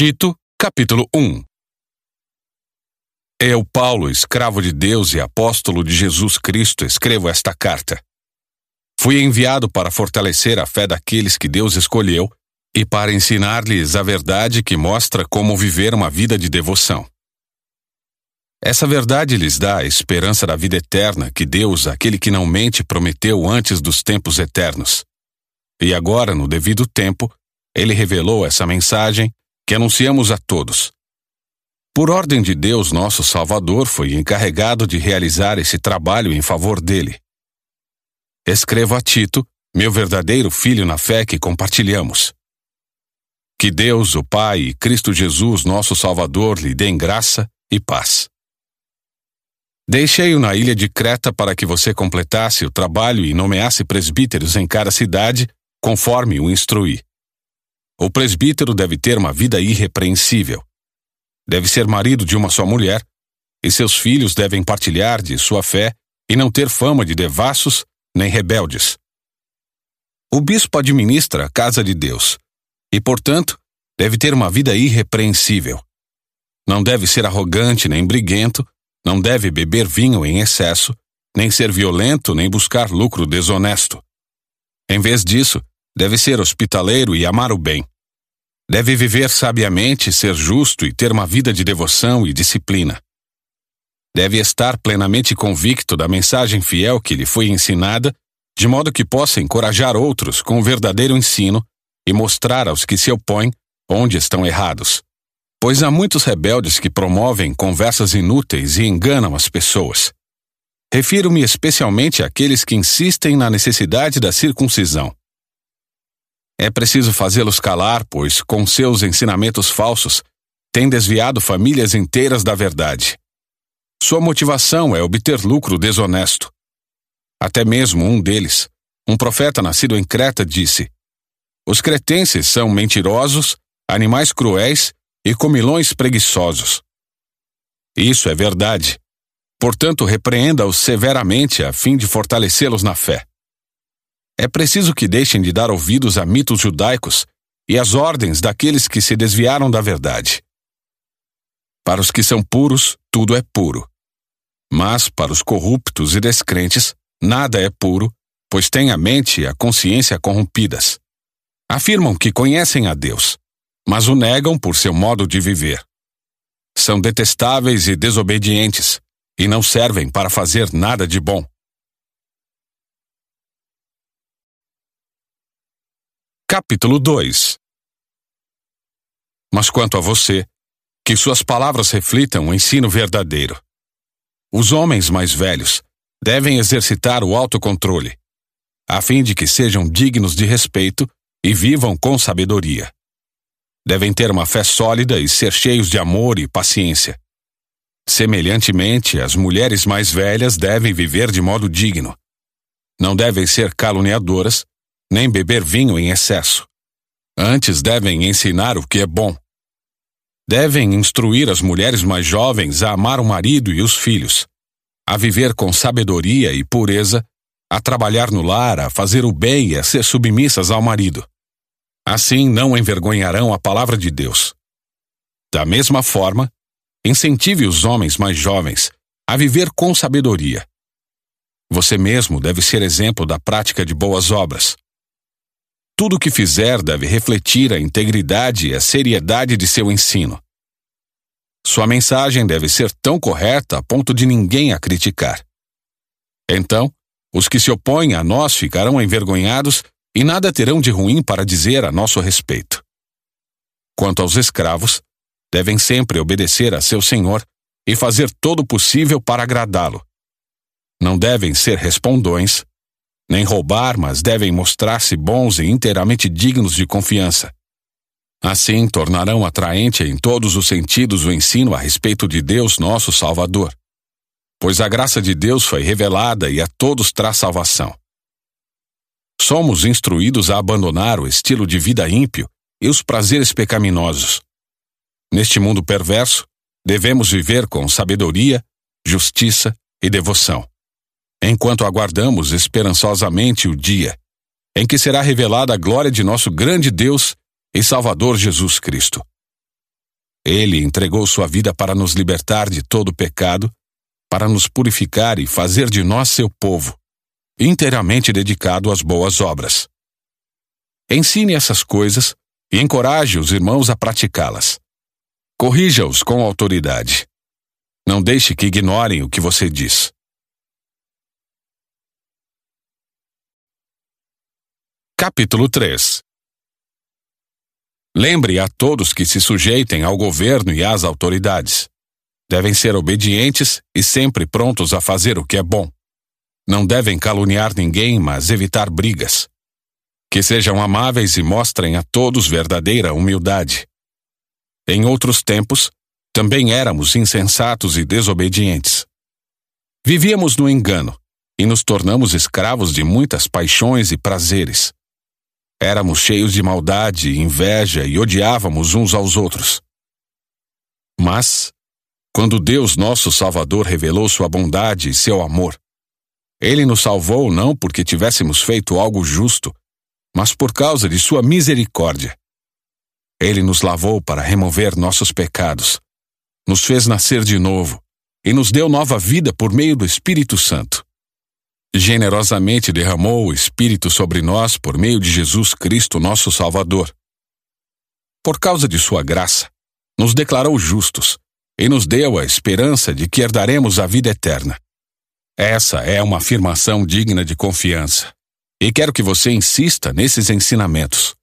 Tito, capítulo 1 Eu, Paulo, escravo de Deus e apóstolo de Jesus Cristo, escrevo esta carta. Fui enviado para fortalecer a fé daqueles que Deus escolheu e para ensinar-lhes a verdade que mostra como viver uma vida de devoção. Essa verdade lhes dá a esperança da vida eterna que Deus, aquele que não mente, prometeu antes dos tempos eternos. E agora, no devido tempo, ele revelou essa mensagem que anunciamos a todos. Por ordem de Deus, nosso Salvador foi encarregado de realizar esse trabalho em favor dele. Escrevo a Tito, meu verdadeiro filho na fé que compartilhamos. Que Deus, o Pai e Cristo Jesus, nosso Salvador, lhe dêem graça e paz. Deixei-o na ilha de Creta para que você completasse o trabalho e nomeasse presbíteros em cada cidade, conforme o instruí. O presbítero deve ter uma vida irrepreensível. Deve ser marido de uma só mulher, e seus filhos devem partilhar de sua fé e não ter fama de devassos nem rebeldes. O bispo administra a casa de Deus e, portanto, deve ter uma vida irrepreensível. Não deve ser arrogante nem briguento, não deve beber vinho em excesso, nem ser violento, nem buscar lucro desonesto. Em vez disso, Deve ser hospitaleiro e amar o bem. Deve viver sabiamente, ser justo e ter uma vida de devoção e disciplina. Deve estar plenamente convicto da mensagem fiel que lhe foi ensinada, de modo que possa encorajar outros com o verdadeiro ensino e mostrar aos que se opõem onde estão errados. Pois há muitos rebeldes que promovem conversas inúteis e enganam as pessoas. Refiro-me especialmente àqueles que insistem na necessidade da circuncisão. É preciso fazê-los calar, pois, com seus ensinamentos falsos, têm desviado famílias inteiras da verdade. Sua motivação é obter lucro desonesto. Até mesmo um deles, um profeta nascido em Creta, disse: Os cretenses são mentirosos, animais cruéis e comilões preguiçosos. Isso é verdade. Portanto, repreenda-os severamente a fim de fortalecê-los na fé. É preciso que deixem de dar ouvidos a mitos judaicos e às ordens daqueles que se desviaram da verdade. Para os que são puros, tudo é puro. Mas para os corruptos e descrentes, nada é puro, pois têm a mente e a consciência corrompidas. Afirmam que conhecem a Deus, mas o negam por seu modo de viver. São detestáveis e desobedientes, e não servem para fazer nada de bom. Capítulo 2 Mas quanto a você, que suas palavras reflitam o ensino verdadeiro. Os homens mais velhos devem exercitar o autocontrole, a fim de que sejam dignos de respeito e vivam com sabedoria. Devem ter uma fé sólida e ser cheios de amor e paciência. Semelhantemente, as mulheres mais velhas devem viver de modo digno. Não devem ser caluniadoras, nem beber vinho em excesso. Antes devem ensinar o que é bom. Devem instruir as mulheres mais jovens a amar o marido e os filhos, a viver com sabedoria e pureza, a trabalhar no lar, a fazer o bem e a ser submissas ao marido. Assim não envergonharão a palavra de Deus. Da mesma forma, incentive os homens mais jovens a viver com sabedoria. Você mesmo deve ser exemplo da prática de boas obras. Tudo o que fizer deve refletir a integridade e a seriedade de seu ensino. Sua mensagem deve ser tão correta a ponto de ninguém a criticar. Então, os que se opõem a nós ficarão envergonhados e nada terão de ruim para dizer a nosso respeito. Quanto aos escravos, devem sempre obedecer a seu senhor e fazer todo o possível para agradá-lo. Não devem ser respondões, nem roubar, mas devem mostrar-se bons e inteiramente dignos de confiança. Assim, tornarão atraente em todos os sentidos o ensino a respeito de Deus, nosso Salvador. Pois a graça de Deus foi revelada e a todos traz salvação. Somos instruídos a abandonar o estilo de vida ímpio e os prazeres pecaminosos. Neste mundo perverso, devemos viver com sabedoria, justiça e devoção enquanto aguardamos esperançosamente o dia em que será revelada a glória de nosso grande Deus e Salvador Jesus Cristo. Ele entregou sua vida para nos libertar de todo pecado, para nos purificar e fazer de nós seu povo, inteiramente dedicado às boas obras. Ensine essas coisas e encoraje os irmãos a praticá-las. Corrija-os com autoridade. Não deixe que ignorem o que você diz. Capítulo 3 Lembre a todos que se sujeitem ao governo e às autoridades. Devem ser obedientes e sempre prontos a fazer o que é bom. Não devem caluniar ninguém, mas evitar brigas. Que sejam amáveis e mostrem a todos verdadeira humildade. Em outros tempos, também éramos insensatos e desobedientes. Vivíamos no engano e nos tornamos escravos de muitas paixões e prazeres. Éramos cheios de maldade, inveja e odiávamos uns aos outros. Mas, quando Deus nosso Salvador revelou sua bondade e seu amor, ele nos salvou não porque tivéssemos feito algo justo, mas por causa de sua misericórdia. Ele nos lavou para remover nossos pecados, nos fez nascer de novo e nos deu nova vida por meio do Espírito Santo generosamente derramou o Espírito sobre nós por meio de Jesus Cristo, nosso Salvador. Por causa de Sua graça, nos declarou justos e nos deu a esperança de que herdaremos a vida eterna. Essa é uma afirmação digna de confiança, e quero que você insista nesses ensinamentos,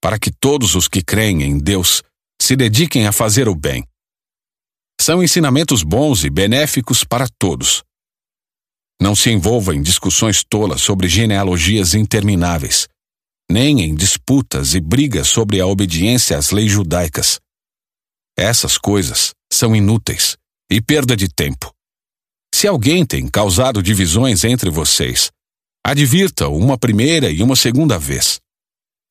para que todos os que creem em Deus se dediquem a fazer o bem. São ensinamentos bons e benéficos para todos não se envolva em discussões tolas sobre genealogias intermináveis, nem em disputas e brigas sobre a obediência às leis judaicas. Essas coisas são inúteis e perda de tempo. Se alguém tem causado divisões entre vocês, advirta-o uma primeira e uma segunda vez.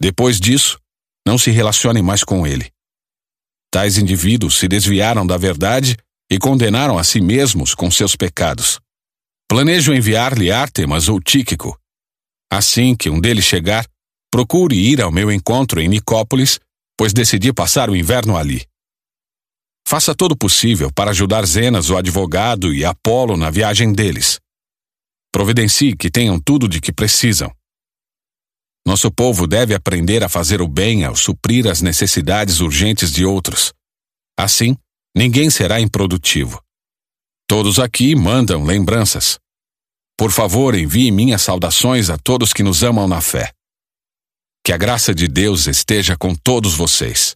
Depois disso, não se relacione mais com ele. Tais indivíduos se desviaram da verdade e condenaram a si mesmos com seus pecados. Planejo enviar-lhe Artemas ou Tíquico. Assim que um deles chegar, procure ir ao meu encontro em Nicópolis, pois decidi passar o inverno ali. Faça todo o possível para ajudar Zenas, o advogado, e Apolo na viagem deles. Providencie que tenham tudo de que precisam. Nosso povo deve aprender a fazer o bem ao suprir as necessidades urgentes de outros. Assim, ninguém será improdutivo. Todos aqui mandam lembranças. Por favor, envie minhas saudações a todos que nos amam na fé. Que a graça de Deus esteja com todos vocês.